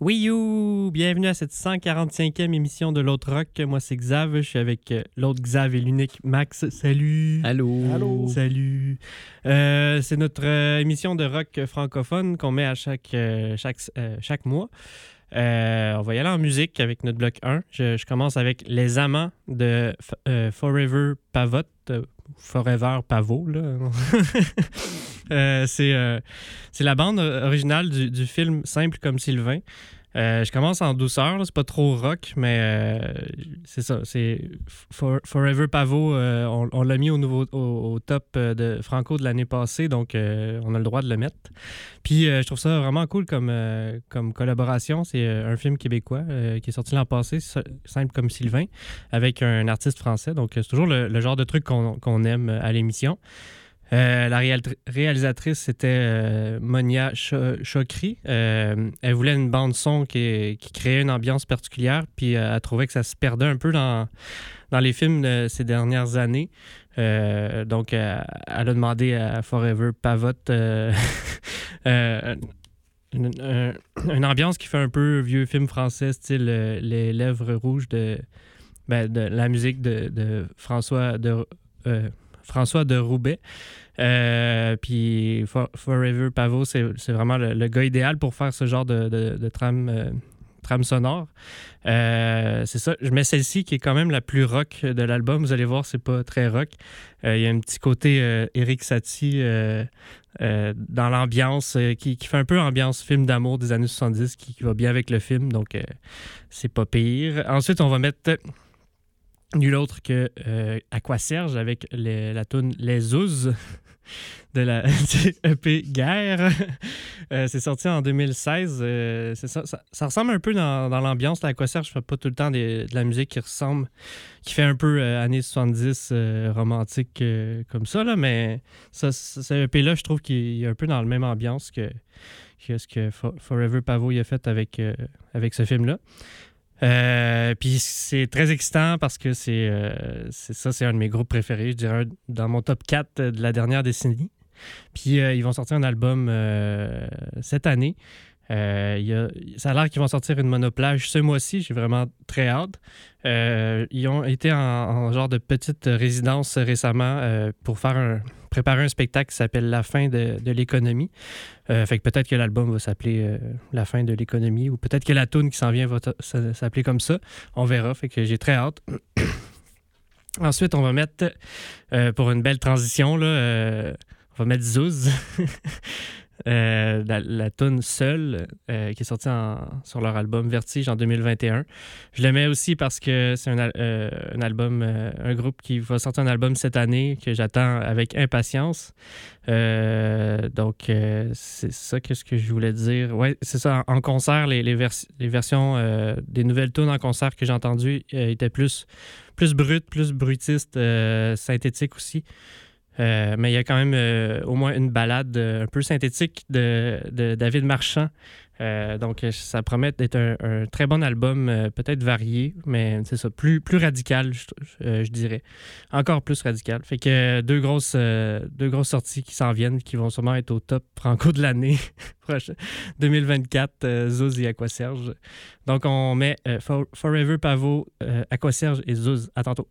Oui, you! Bienvenue à cette 145e émission de l'autre rock. Moi, c'est Xav. Je suis avec euh, l'autre Xav et l'unique Max. Salut! Allô! Salut! Euh, c'est notre euh, émission de rock francophone qu'on met à chaque, euh, chaque, chaque mois. Euh, on va y aller en musique avec notre bloc 1. Je, je commence avec Les Amants de F- euh, Forever Pavot. Euh, Forever Pavot, là. Euh, c'est euh, c'est la bande originale du, du film Simple comme Sylvain. Euh, je commence en douceur, c'est pas trop rock, mais euh, c'est ça. C'est For- Forever Pavot, euh, on, l'a mis au, nouveau, au, top de Franco de l'année passée, donc on a le droit de le mettre. Puis je trouve ça vraiment cool comme, comme collaboration. C'est un film québécois qui est sorti l'an passé, Simple comme Sylvain, avec un artiste français. Donc c'est toujours le, genre de truc qu'on aime à l'émission. Euh, la réal- réalisatrice, c'était euh, Monia Cho- Chokri. Euh, elle voulait une bande-son qui, qui créait une ambiance particulière, puis elle trouvait que ça se perdait un peu dans, dans les films de ces dernières années. Donc, elle a demandé à Forever Pavot euh, une, un- une ambiance qui fait un peu vieux film français, style Les Lèvres Rouges de, ben, de la musique de, de François de. François de Roubaix. Euh, puis For- Forever Pavot, c'est vraiment le, gars idéal pour faire ce genre de, de, euh, trame sonore. Euh, c'est ça. Je mets celle-ci qui est quand même la plus rock de l'album. Vous allez voir, c'est pas très rock. Il y a un petit côté Eric Satie dans l'ambiance qui, fait un peu ambiance film d'amour des années 70 qui, qui va bien avec le film. Donc, c'est pas pire. Ensuite, on va mettre nul autre que euh, Aquaserge avec les- la tune Les Zouz de la EP Guerre. Euh, c'est sorti en 2016. euh, ça, ressemble un peu dans, dans l'ambiance. L'Aquaserge ne fait pas tout le temps de la musique qui ressemble, qui fait un peu euh, années 70 euh, romantique comme ça, là, mais ça, ce EP-là, je trouve qu'il est un peu dans la même ambiance que, ce que For- Forever Pavot il a fait avec, avec ce film-là. Euh, puis c'est très excitant parce que c'est euh, c'est ça, c'est un de mes groupes préférés, je dirais dans mon top 4 de la dernière décennie. Puis euh, ils vont sortir un album cette année. Euh, a- ça a l'air qu'ils vont sortir une monoplage ce mois-ci. J'ai vraiment très hâte. Euh, ils ont été en, en genre de petite résidence récemment euh, pour faire préparer un spectacle qui s'appelle La fin de, de l'économie. Fait que peut-être que l'album va s'appeler La fin de l'économie ou peut-être que la tune qui s'en vient va s'appeler comme ça. On verra. Fait que j'ai très hâte. Ensuite, on va mettre, pour une belle transition, là, on va mettre Zouz. Euh, la, la tune Seul, euh, qui est sortie sur leur album Vertige en 2021. Je le mets aussi parce que c'est un, euh, album, un groupe qui va sortir un album cette année que j'attends avec impatience. Donc, c'est ça que ce que je voulais dire. Ouais, c'est ça. En, concert, les, les, vers- les versions des nouvelles tunes en concert que j'ai entendues étaient plus, plus brutes, plus brutistes, synthétiques aussi. Euh, mais il y a quand même euh, au moins une balade euh, un peu synthétique de, David Marchand. Donc, ça promet d'être un, très bon album, peut-être varié, mais c'est ça, plus, plus radical, je, dirais. Encore plus radical. Fait que deux grosses, deux grosses sorties qui s'en viennent, qui vont sûrement être au top franco de l'année prochaine, 2024, euh, Zouz et Aquaserge. Donc, on met For- Forever Pavot, Aquaserge et Zouz. À tantôt.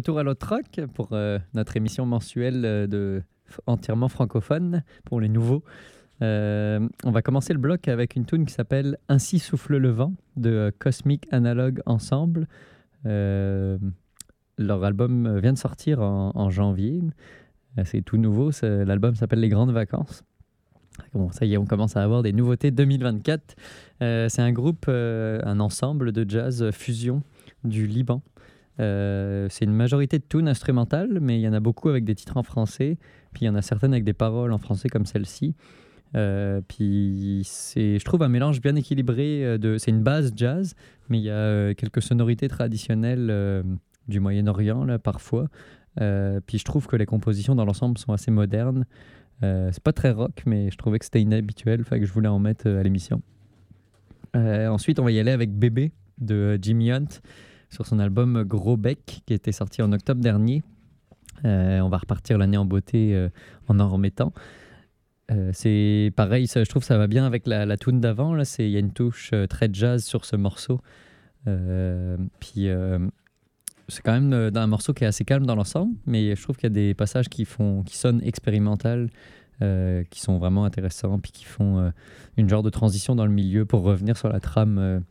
Retour à l'autre rock pour euh, notre émission mensuelle euh, de entièrement francophone pour les nouveaux. Euh, on va commencer le bloc avec une tune qui s'appelle Ainsi souffle le vent de Cosmic Analog Ensemble. leur album vient de sortir en, janvier. C'est tout nouveau. L'album s'appelle Les Grandes Vacances. Bon, ça y est, on commence à avoir des nouveautés 2024. c'est un groupe, un ensemble de jazz fusion du Liban. Euh, c'est une majorité de tunes instrumentales, mais il y en a beaucoup avec des titres en français, puis il y en a certaines avec des paroles en français comme celle-ci. Euh, puis c'est, je trouve, un mélange bien équilibré. Euh, de, c'est une base jazz, mais il y a quelques sonorités traditionnelles du Moyen-Orient là parfois. puis je trouve que les compositions dans l'ensemble sont assez modernes. c'est pas très rock, mais je trouvais que c'était inhabituel, que je voulais en mettre à l'émission. ensuite, on va y aller avec Bébé de Jimmy Hunt sur son album Gros Bec qui était sorti en octobre dernier. Euh, on va repartir l'année en beauté euh, en en remettant. Euh, c'est pareil, je trouve ça va bien avec la, tune d'avant. Il y a une touche très jazz sur ce morceau. puis c'est quand même un morceau qui est assez calme dans l'ensemble, mais je trouve qu'il y a des passages qui, font, qui sonnent expérimentales, qui sont vraiment intéressants, puis qui font une genre de transition dans le milieu pour revenir sur la trame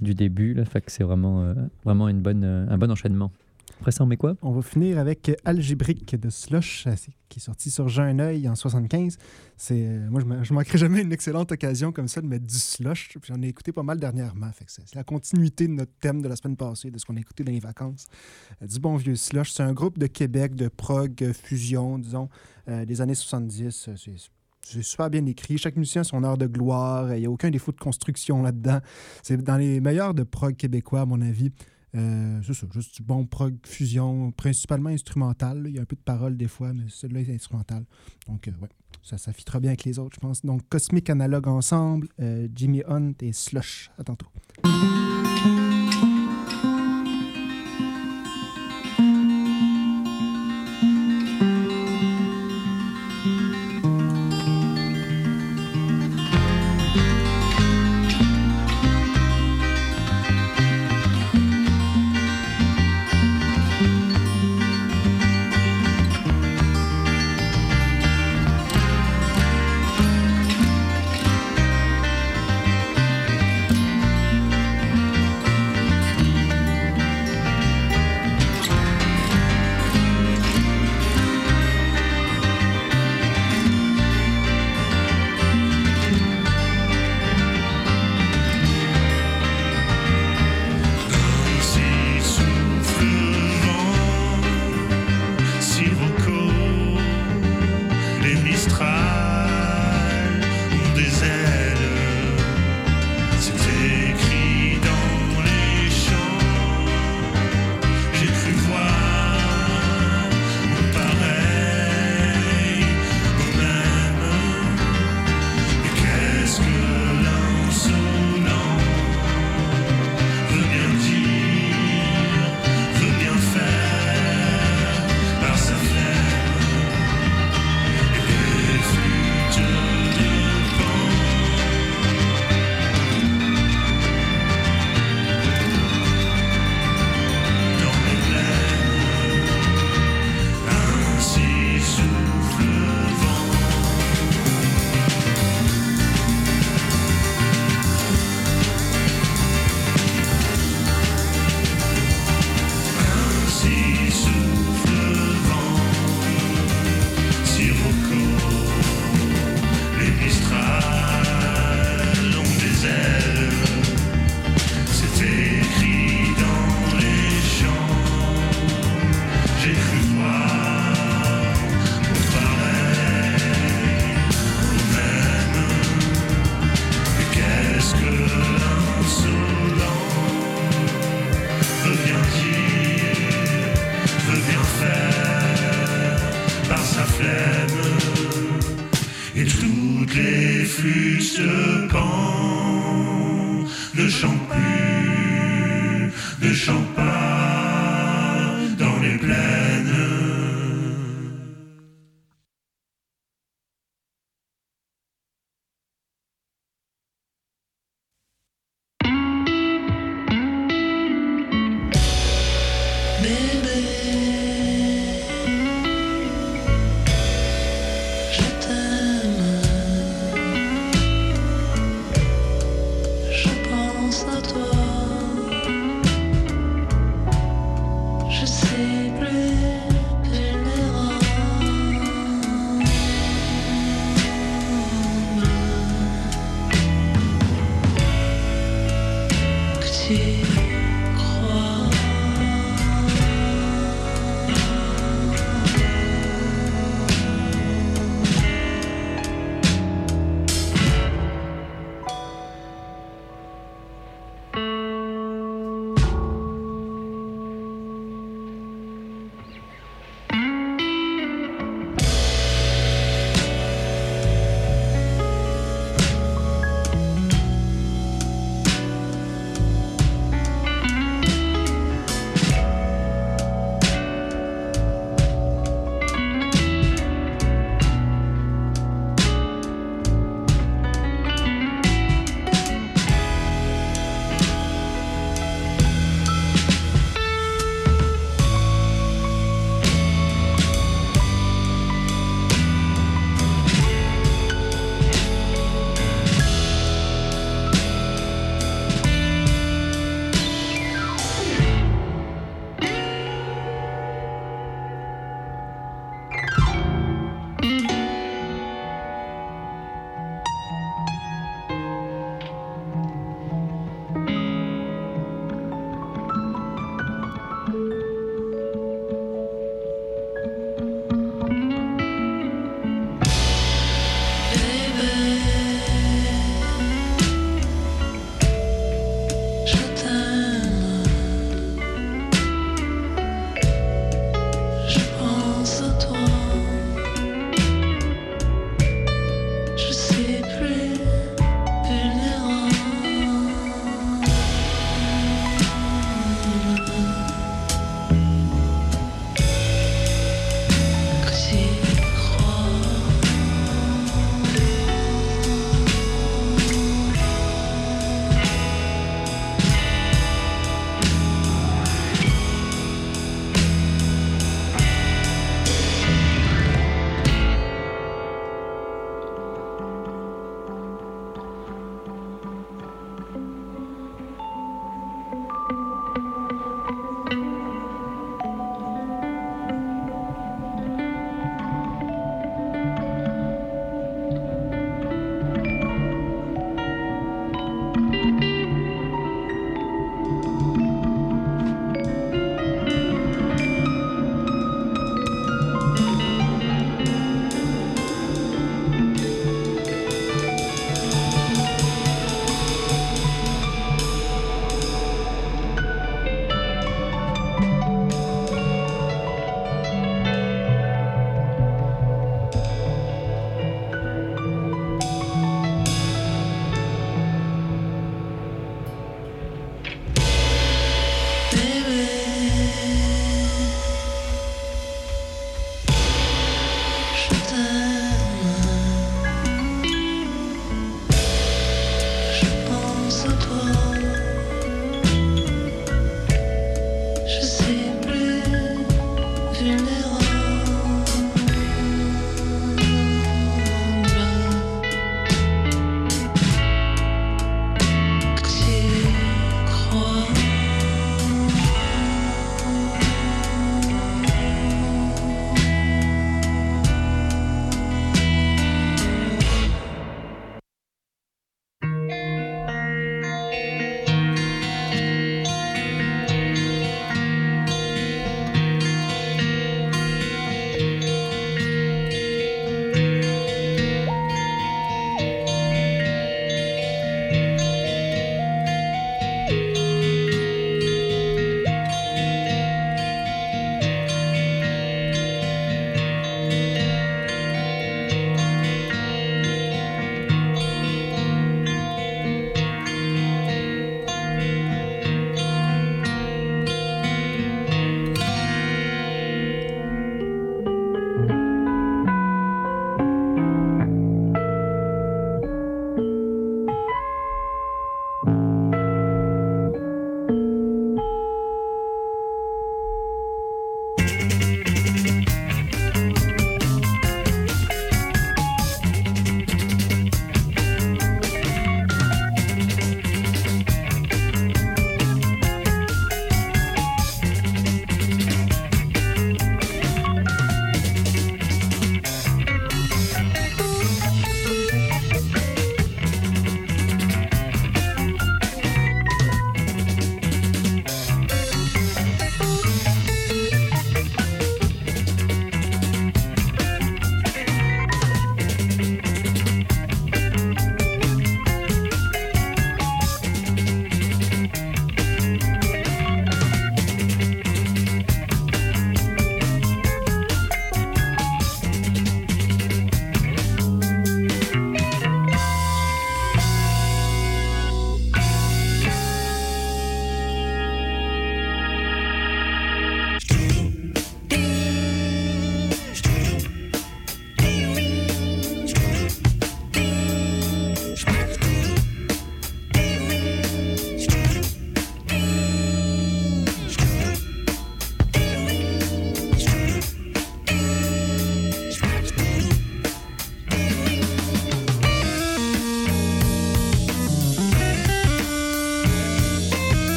du début. Là, fait que c'est vraiment, euh, vraiment une bonne, euh, un bon enchaînement. Après ça, on met quoi? On va finir avec Algébrique de Slush, qui est sorti sur J'ai un œil en 75. C'est, euh, moi, je ne manquerai jamais une excellente occasion comme ça de mettre du Slush. J'en ai écouté pas mal dernièrement. C'est, la continuité de notre thème de la semaine passée, de ce qu'on a écouté dans les vacances. du bon vieux Slush. C'est un groupe de Québec, de prog, fusion, disons, des années 70. C'est, c'est super bien écrit. Chaque musicien a son heure de gloire. Il n'y a aucun défaut de construction là-dedans. C'est dans les meilleurs de prog québécois, à mon avis. Euh, c'est ça, juste du bon prog fusion, principalement instrumental. Il y a un peu de parole des fois, mais celui-là est instrumental. Donc, euh, ouais, ça, ça fitera bien avec les autres, je pense. Donc, Cosmic Analogue ensemble, euh, Jimmy Hunt et Slush. À tantôt.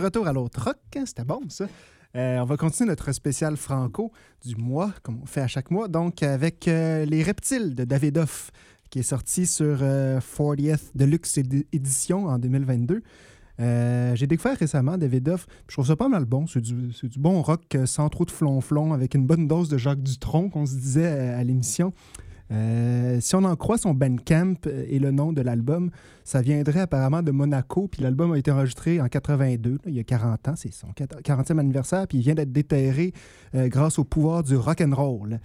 Retour à l'autre rock, hein, c'était bon ça. Euh, on va continuer notre spécial franco du mois, comme on fait à chaque mois, donc avec euh, Les Reptiles de David Hoff, qui est sorti sur 40th Deluxe Edition en 2022. J'ai découvert récemment David Hoff, je trouve ça pas mal bon. C'est du, du, bon rock sans trop de flonflon, avec une bonne dose de Jacques Dutronc, qu'on se disait à l'émission. Euh, si on en croit son Bandcamp euh, et le nom de l'album, ça viendrait apparemment de Monaco, puis l'album a été enregistré en 82, il y a 40 ans, c'est son 40e anniversaire, puis il vient d'être déterré euh, grâce au pouvoir du rock and roll.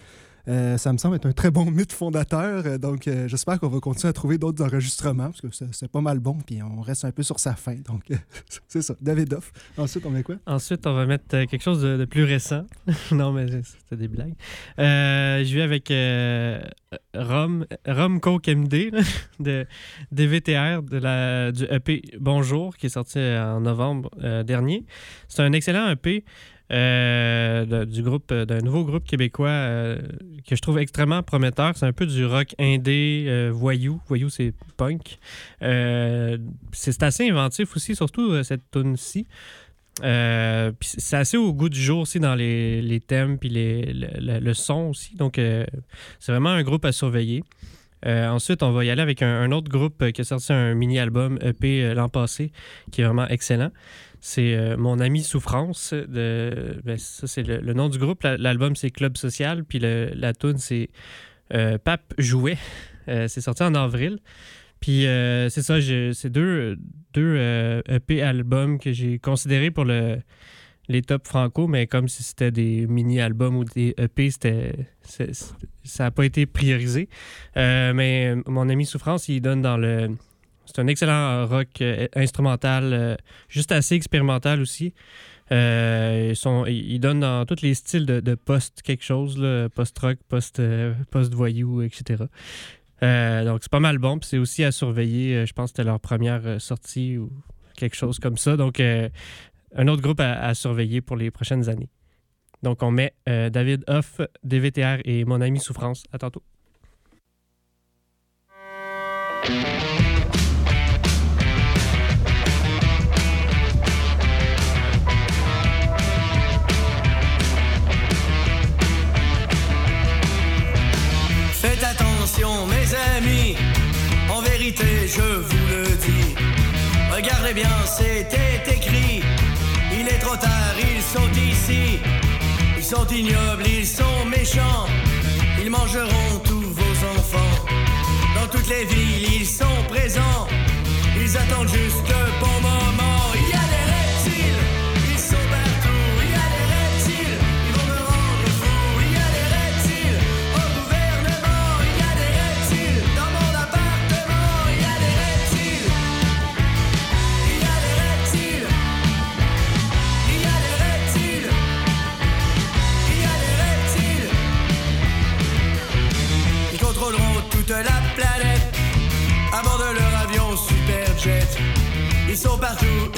Euh, ça me semble être un très bon mythe fondateur. Euh, donc, euh, j'espère qu'on va continuer à trouver d'autres enregistrements parce que c'est pas mal bon. Puis on reste un peu sur sa fin. Donc, c'est ça. David Duff. Ensuite, on met quoi? Ensuite, on va mettre quelque chose de, plus récent. non, mais c'était des blagues. je vais avec Rom, Rom Coke MD de DVTR de la, du EP Bonjour qui est sorti en novembre dernier. C'est un excellent EP. Euh, du groupe euh, d'un nouveau groupe québécois euh, que je trouve extrêmement prometteur. C'est un peu du rock indé, voyou. Voyou, c'est punk. c'est assez inventif aussi, surtout cette tune-ci. c'est assez au goût du jour aussi dans les, les thèmes puis les, le, son aussi. Donc, c'est vraiment un groupe à surveiller. ensuite, on va y aller avec un, un, autre groupe qui a sorti un mini-album EP l'an passé, qui est vraiment excellent. C'est euh, Mon ami Souffrance. De, ben, ça, c'est le, nom du groupe. L'album, c'est Club Social. Puis la tune, c'est euh, Pape Jouet. Euh, c'est sorti en avril. Puis c'est ça, c'est deux, deux EP albums que j'ai considérés pour le, les top franco, mais comme si c'était des mini-albums ou des EP, c'était, ça n'a pas été priorisé. mais mon ami Souffrance, il donne dans le c'est un excellent rock euh, instrumental, euh, juste assez expérimental aussi. Euh, ils, donnent dans tous les styles de, post quelque chose, post-rock, post, post-voyou, etc. donc c'est pas mal bon. C'est aussi à surveiller. je pense que c'était leur première sortie ou quelque chose comme ça. Donc un autre groupe à, surveiller pour les prochaines années. Donc on met David Hoff, DVTR et mon ami Souffrance. À tantôt. Je vous le dis. Regardez bien, c'était écrit. Il est trop tard, ils sont ici. Ils sont ignobles, ils sont méchants. Ils mangeront tous vos enfants. Dans toutes les villes, ils sont présents. Ils attendent juste le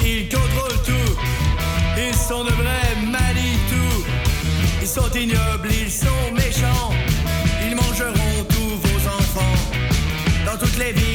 ils contrôlent tout. Ils sont de vrais Manitou. Ils sont ignobles, ils sont méchants. Ils mangeront tous vos enfants. Dans toutes les villes,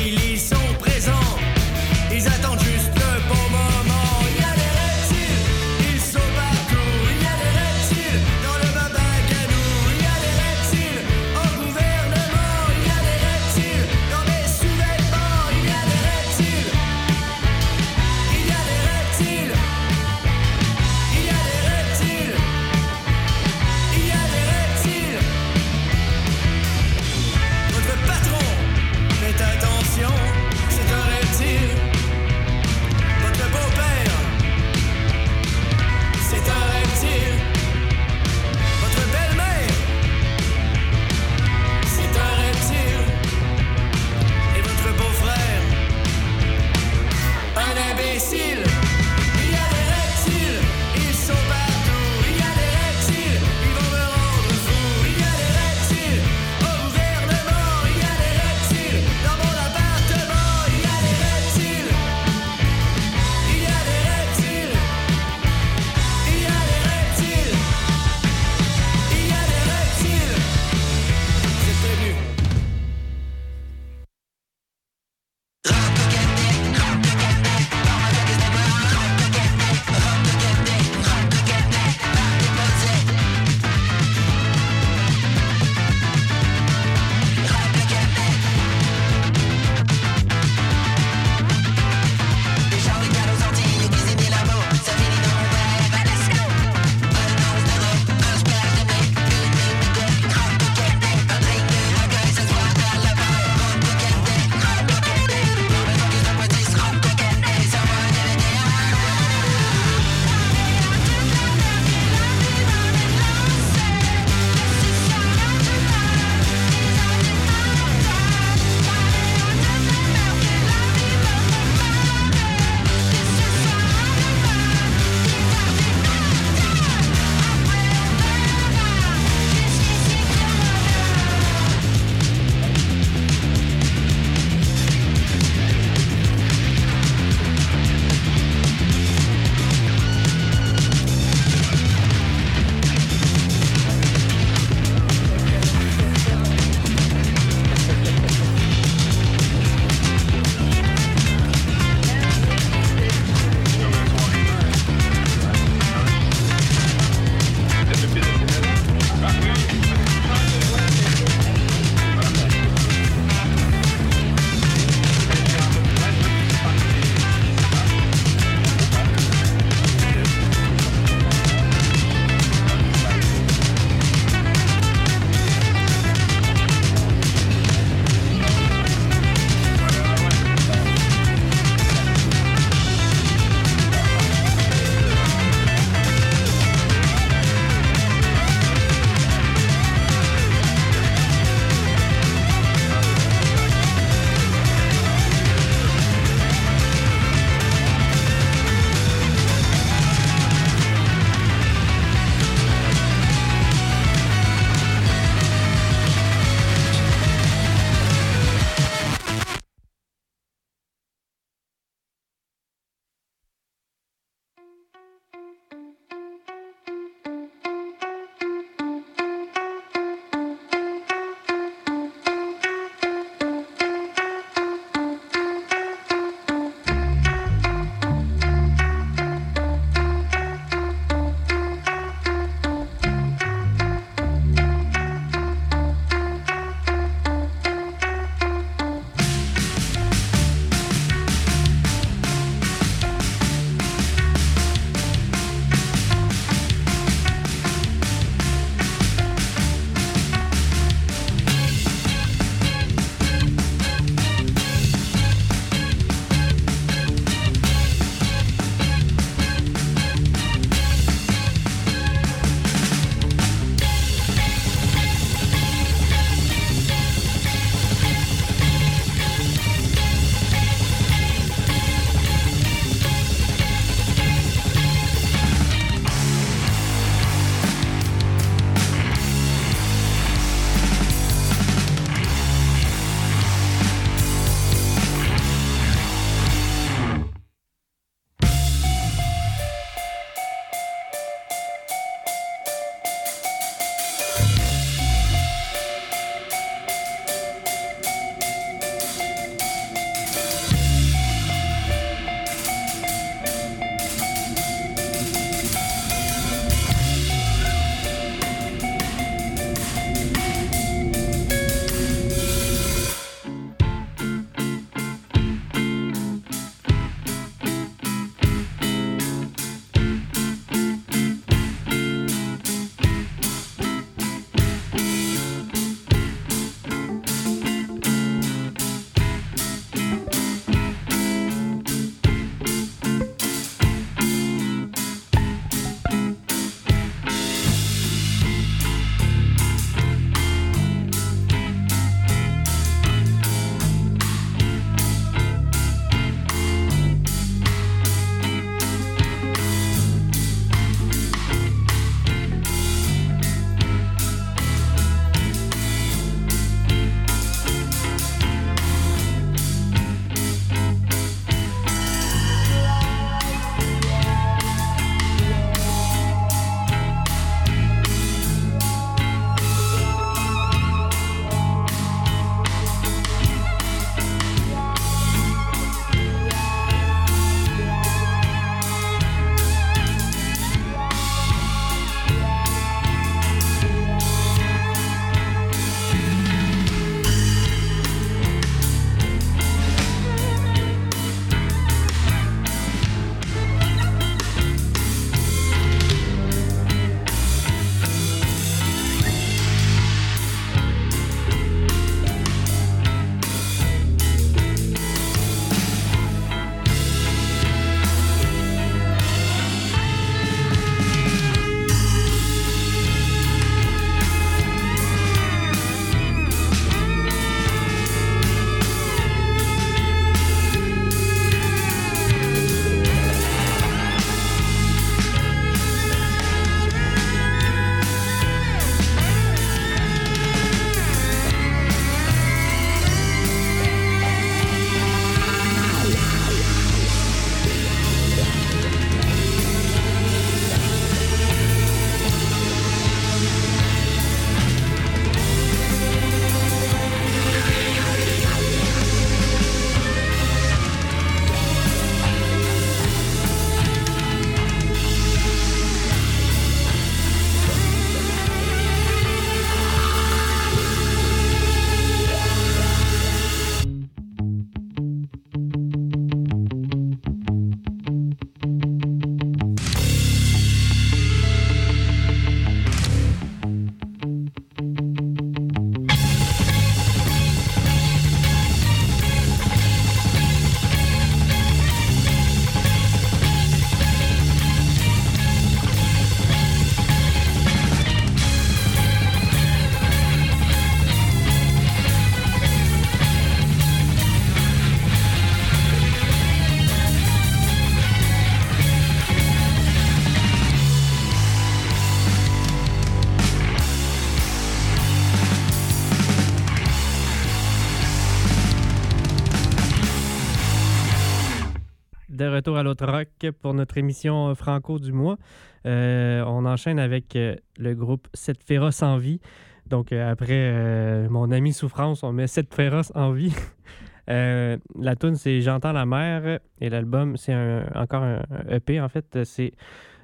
retour à l'autre rock pour notre émission Franco du mois. Euh, on enchaîne avec euh, le groupe Cette féroce en vie. Donc, euh, après mon ami Souffrance, on met Cette féroce en vie. la tune c'est J'entends la mer et l'album, c'est encore un, EP en fait. C'est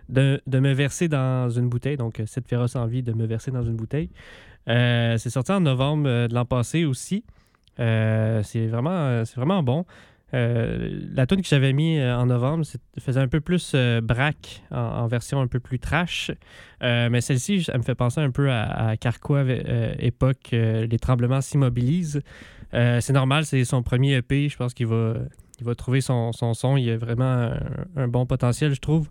de, me verser dans une bouteille. Donc, Cette féroce en vie, de me verser dans une bouteille. c'est sorti en novembre de l'an passé aussi. c'est vraiment, c'est vraiment bon. Euh, la tune que j'avais mis euh, en novembre faisait un peu plus euh, braque en, version un peu plus trash. mais celle-ci, elle me fait penser un peu à, à Carquois époque Les tremblements s'immobilisent. c'est normal, c'est son premier EP. Je pense qu'il va, il va trouver son, son, Il a vraiment un, bon potentiel, je trouve.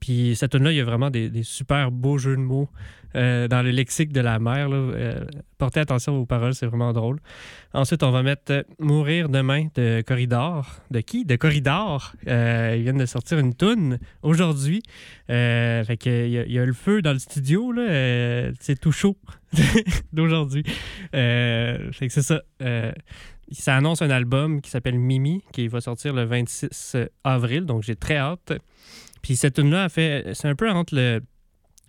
puis cette tune-là, il y a vraiment des, super beaux jeux de mots. Euh, dans le lexique de la mère. Euh, portez attention aux paroles, c'est vraiment drôle. Ensuite, on va mettre euh, Mourir demain de Corridor. De qui? De Corridor. ils viennent de sortir une toune aujourd'hui. fait qu'il y, y, a le feu dans le studio. c'est tout chaud d'aujourd'hui. fait que c'est ça. ça annonce un album qui s'appelle Mimi, qui va sortir le 26 avril. Donc, j'ai très hâte. Puis cette tune-là, fait, c'est un peu entre le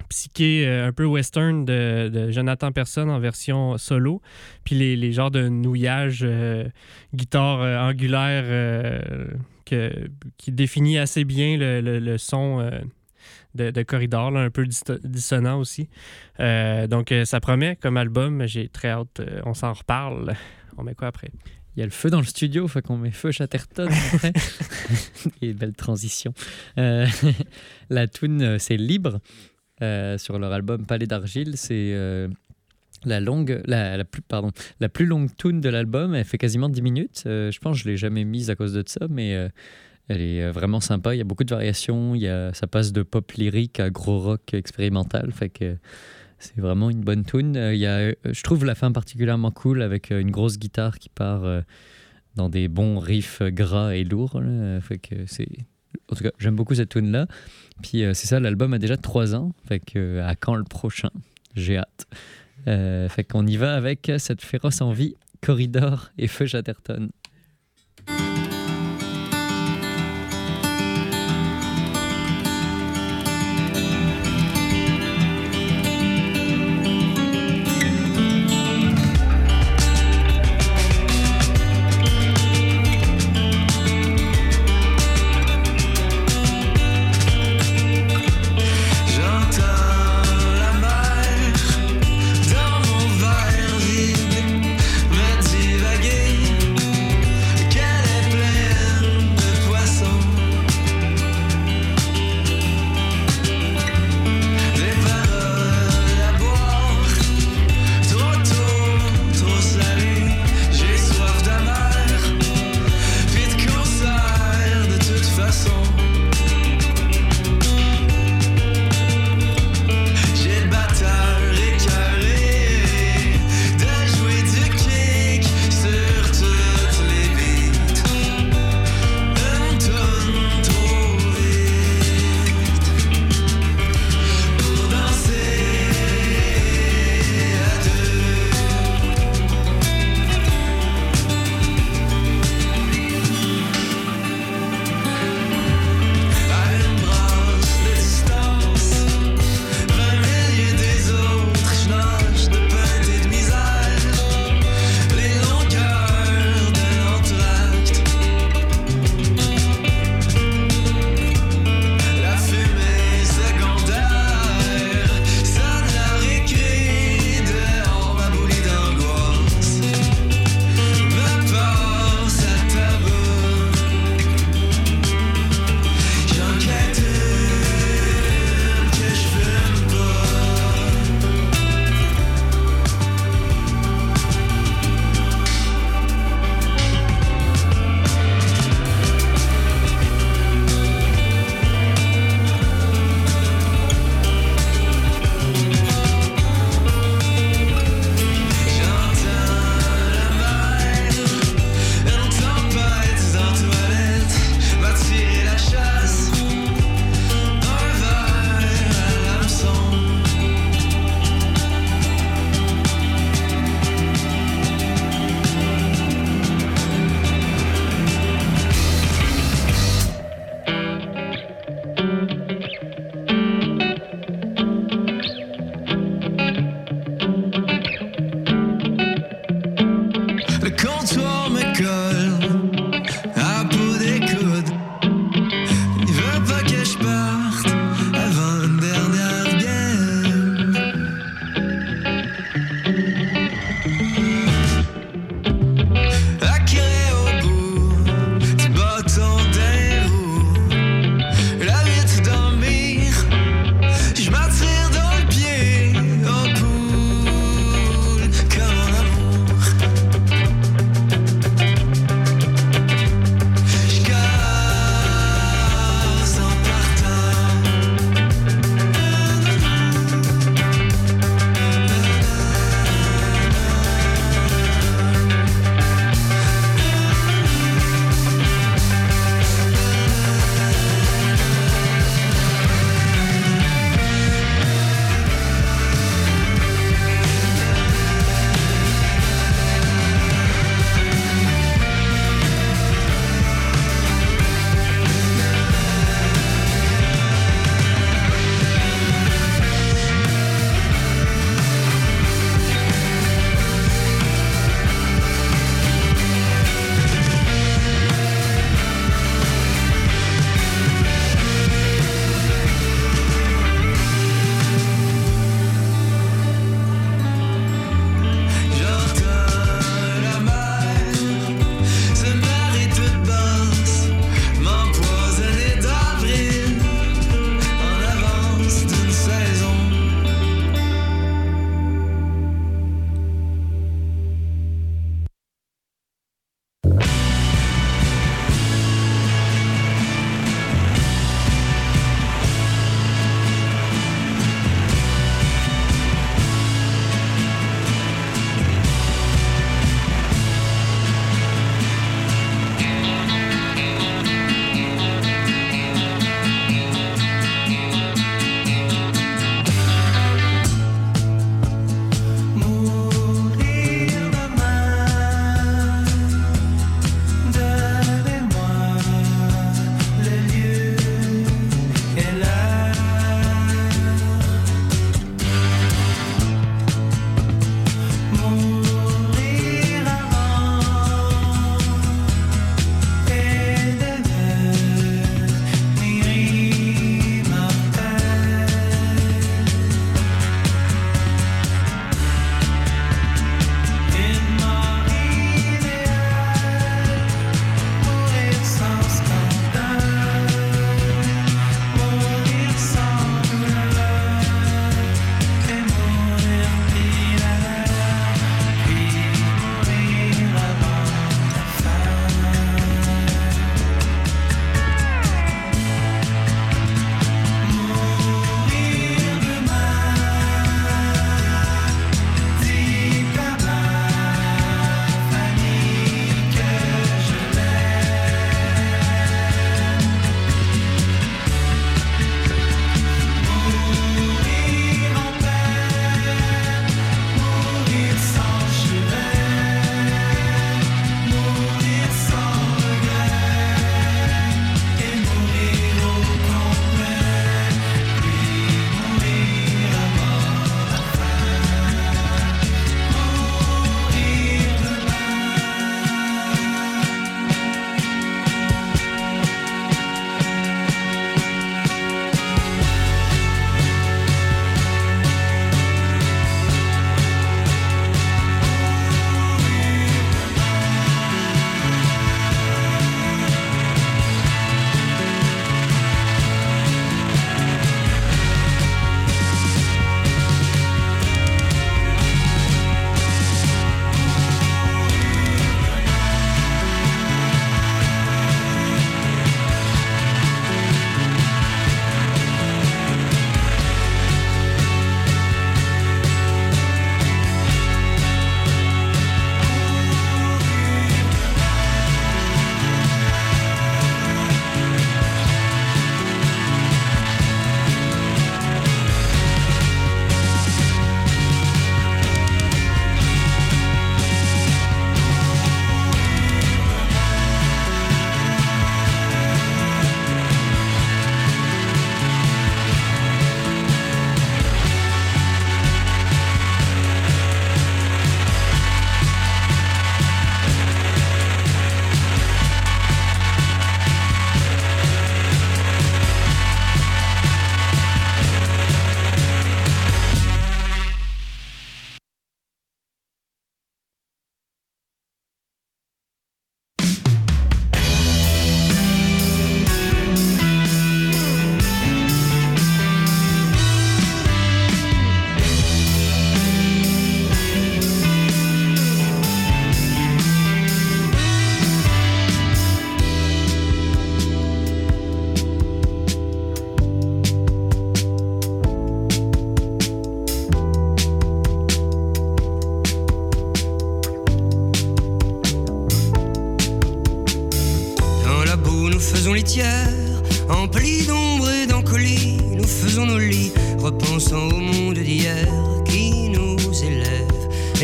psyché euh, un peu western de, Jonathan Person en version solo, puis les, les genres de nouillage euh, guitare euh, angulaire que, qui définit assez bien le, son de, corridor, un peu dissonant aussi. donc ça promet comme album, j'ai très hâte, on s'en reparle. On met quoi après? Il y a le feu dans le studio, fait qu'on met feu Chatterton après. Et belle transition. la tune, c'est libre. Euh, sur leur album Palais d'argile. C'est euh, la longue, la, plus, pardon, la plus longue tune de l'album. Elle fait quasiment 10 minutes. Euh, je pense que je l'ai jamais mise à cause de ça, mais elle est vraiment sympa. Il y a beaucoup de variations. Il y a, ça passe de pop lyrique à gros rock expérimental. Fait que c'est vraiment une bonne tune. Il y a, je trouve la fin particulièrement cool avec une grosse guitare qui part dans des bons riffs gras et lourds. Fait que c'est en tout cas, j'aime beaucoup cette tune-là. Puis euh, c'est ça, l'album a déjà trois ans. Fait que euh, à quand le prochain? J'ai hâte. Euh, fait qu'on y va avec cette féroce envie, Corridor et Feu Chatterton.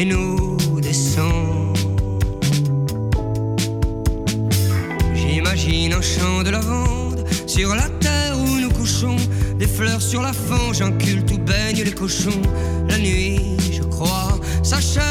et nous descend. J'imagine un champ de lavande sur la terre où nous couchons, des fleurs sur la fange, un culte où baignent les cochons. La nuit, je crois, s'achève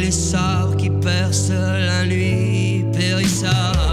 les sabres qui percent la nuit périssable.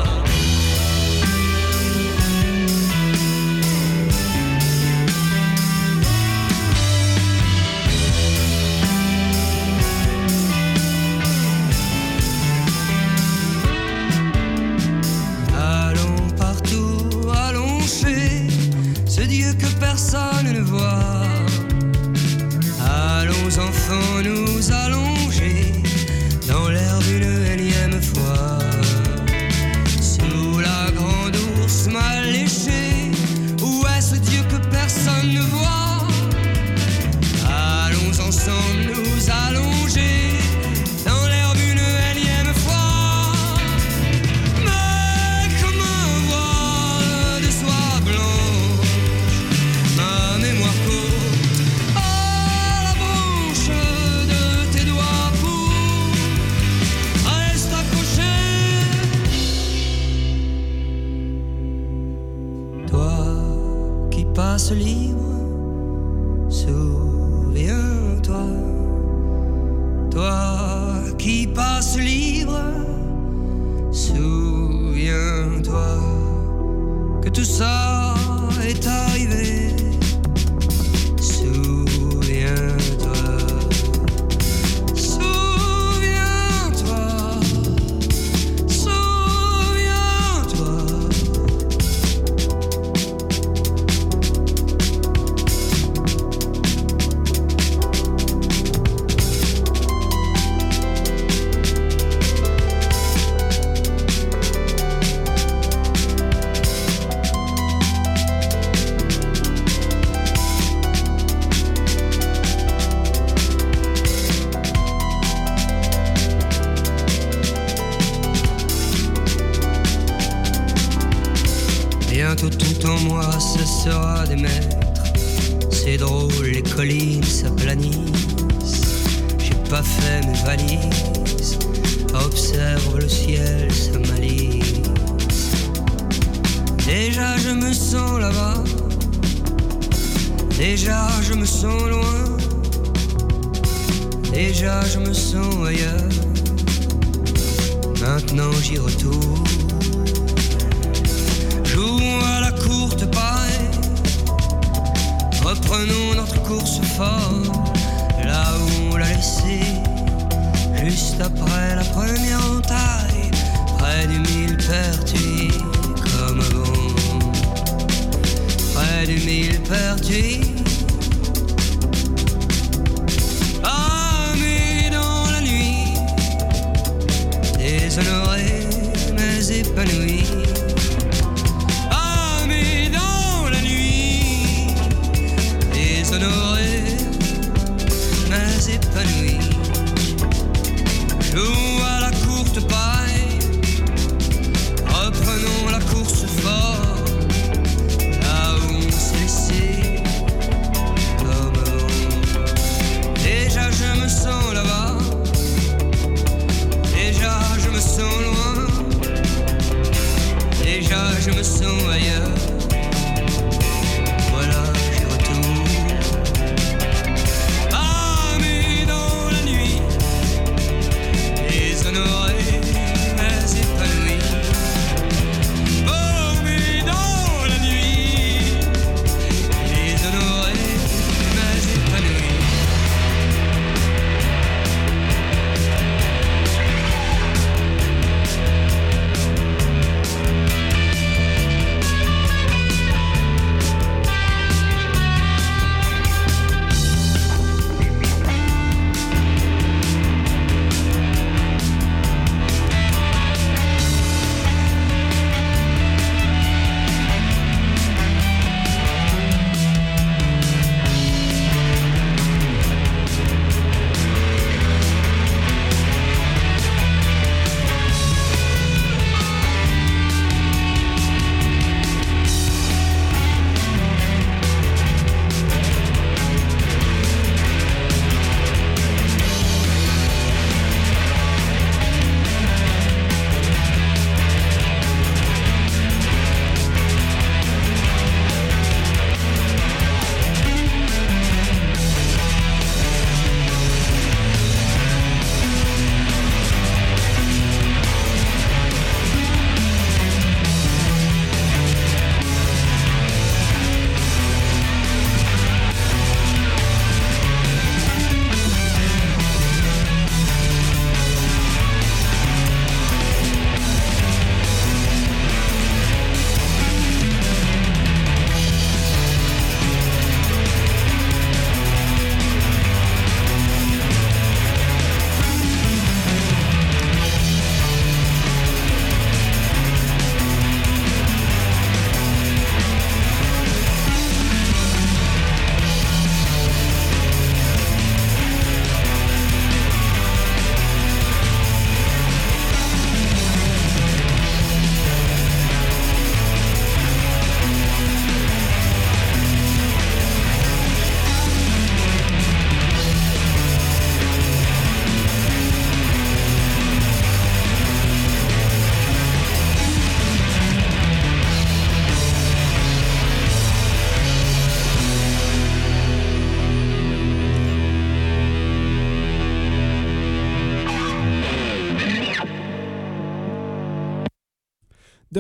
J'y retourne. Jouons à la courte paille, reprenons notre course fort, là où on l'a laissé, juste après la première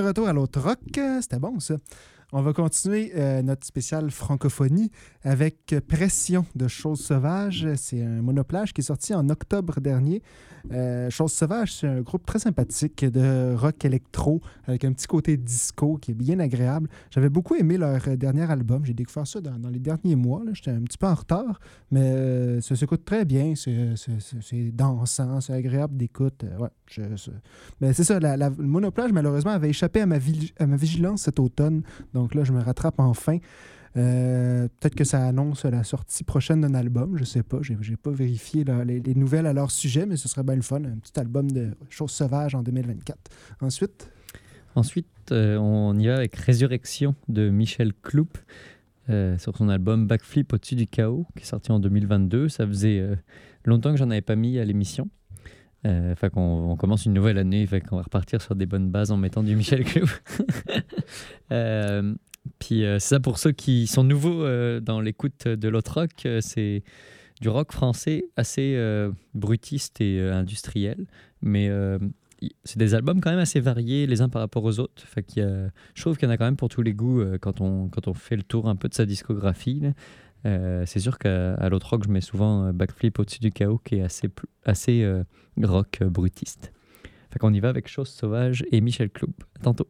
retour à l'autre rock, c'était bon ça. On va continuer euh, notre spécial francophonie avec Pression de Choses Sauvages. C'est un monoplage qui est sorti en octobre dernier. Euh, Choses Sauvages, c'est un groupe très sympathique de rock électro avec un petit côté disco qui est bien agréable. J'avais beaucoup aimé leur dernier album. J'ai découvert ça dans, les derniers mois. J'étais un petit peu en retard, mais euh, ça s'écoute très bien. C'est- dansant, c'est agréable d'écoute. Euh, ouais, c'est- ça, le monoplage, malheureusement, avait échappé à ma vigilance cet automne. Donc là, je me rattrape enfin. Euh, Peut-être que ça annonce la sortie prochaine d'un album, je sais pas. J'ai pas vérifié les, les nouvelles à leur sujet, mais ce serait bien le fun. Un petit album de choses sauvages en 2024. Ensuite, Ensuite, euh, on y va avec Résurrection de Michel Cloup euh, sur son album Backflip au-dessus du chaos, qui est sorti en 2022. Ça faisait longtemps que j'en avais pas mis à l'émission. Euh, fait qu'on on commence une nouvelle année, fait qu'on va repartir sur des bonnes bases en mettant du Michel Cloup. Euh, Puis euh, c'est ça pour ceux qui sont nouveaux euh, dans l'écoute de l'autre rock, euh, c'est du rock français assez euh, brutiste et euh, industriel, mais euh, c'est des albums quand même assez variés les uns par rapport aux autres. Je trouve qu'il y en a quand même pour tous les goûts euh, quand, on, fait le tour un peu de sa discographie. Euh, c'est sûr qu'à l'autre rock, je mets souvent euh, Backflip au-dessus du chaos qui est assez, assez euh, rock brutiste. Fait qu'on y va avec Chose Sauvage et Michel Cloub. Tantôt.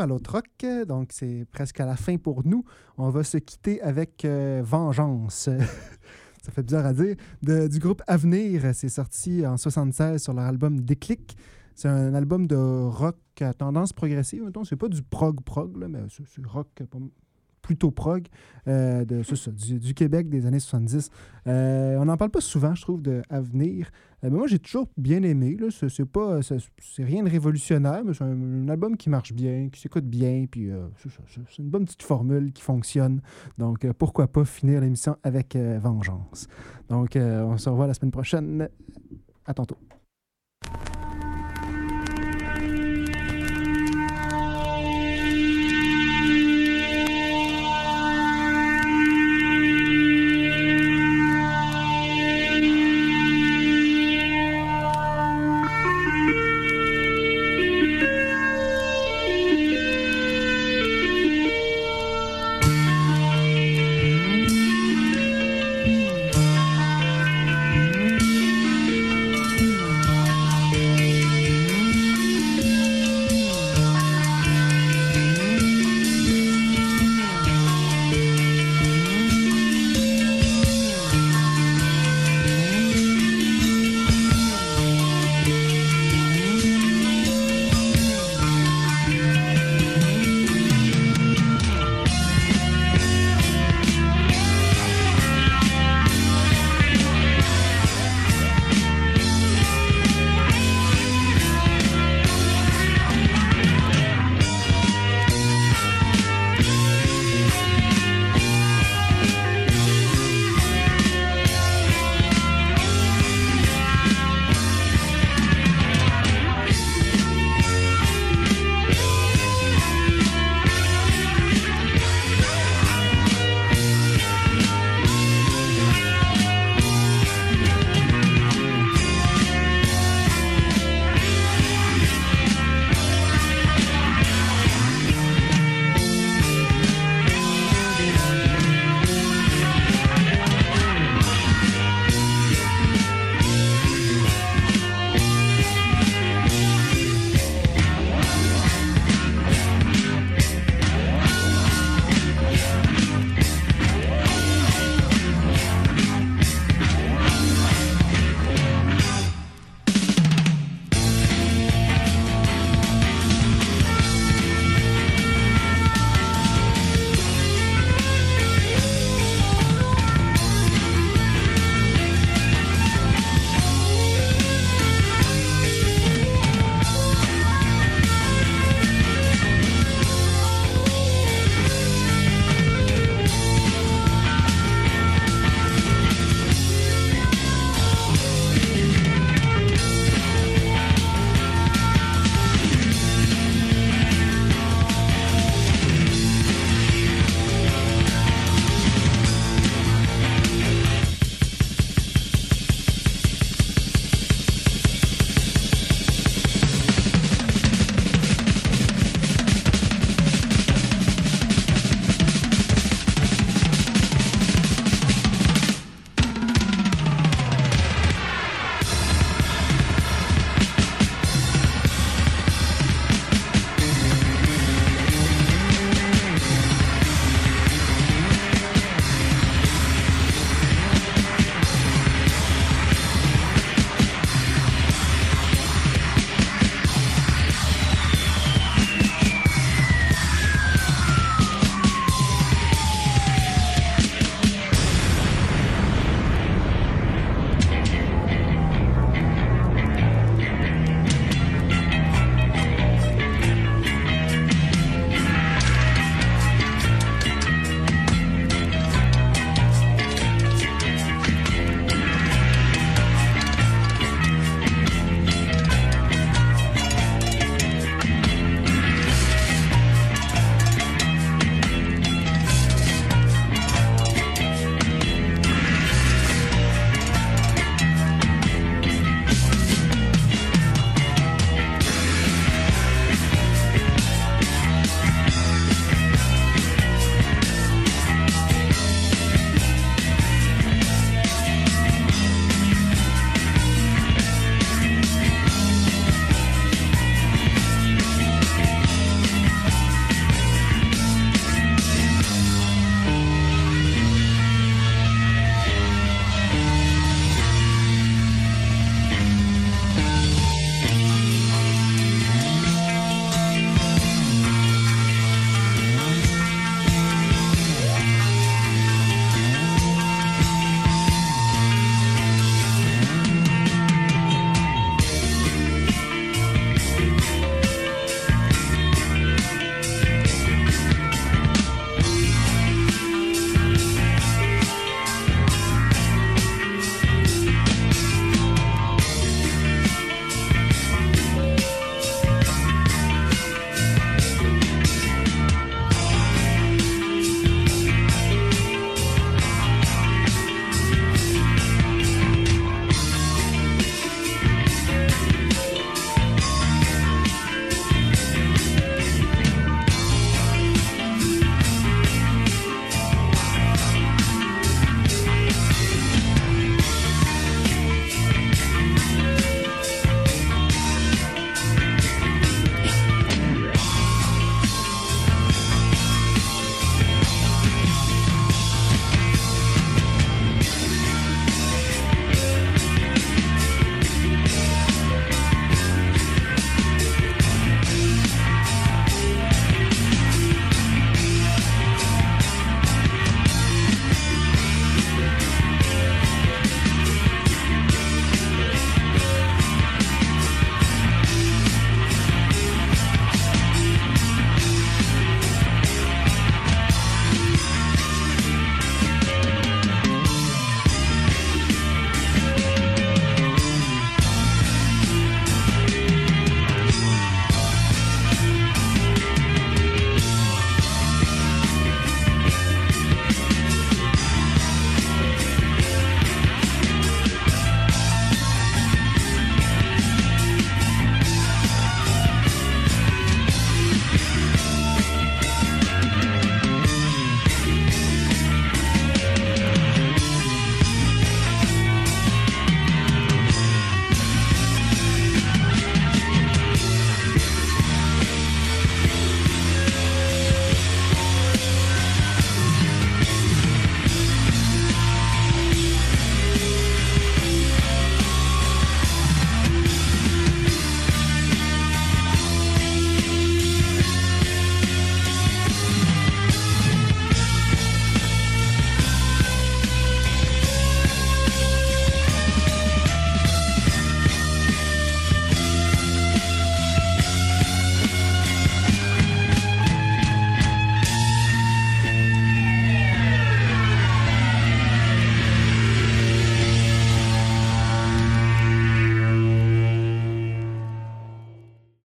À l'autre rock, donc c'est presque à la fin pour nous. On va se quitter avec euh, Vengeance. Ça fait bizarre à dire. De- du groupe Avenir, c'est sorti en 76 sur leur album Déclic. C'est un album de rock à tendance progressive. C'est pas du prog-prog, mais c'est rock plutôt prog euh, de, du, Québec des années 70. Euh, on n'en parle pas souvent, je trouve, de Avenir. Euh, mais moi, j'ai toujours bien aimé. C'est, pas, rien de révolutionnaire, mais c'est un, un album qui marche bien, qui s'écoute bien. Puis euh, c'est, une bonne petite formule qui fonctionne. Donc, pourquoi pas finir l'émission avec Vengeance. Donc, on se revoit la semaine prochaine. À tantôt.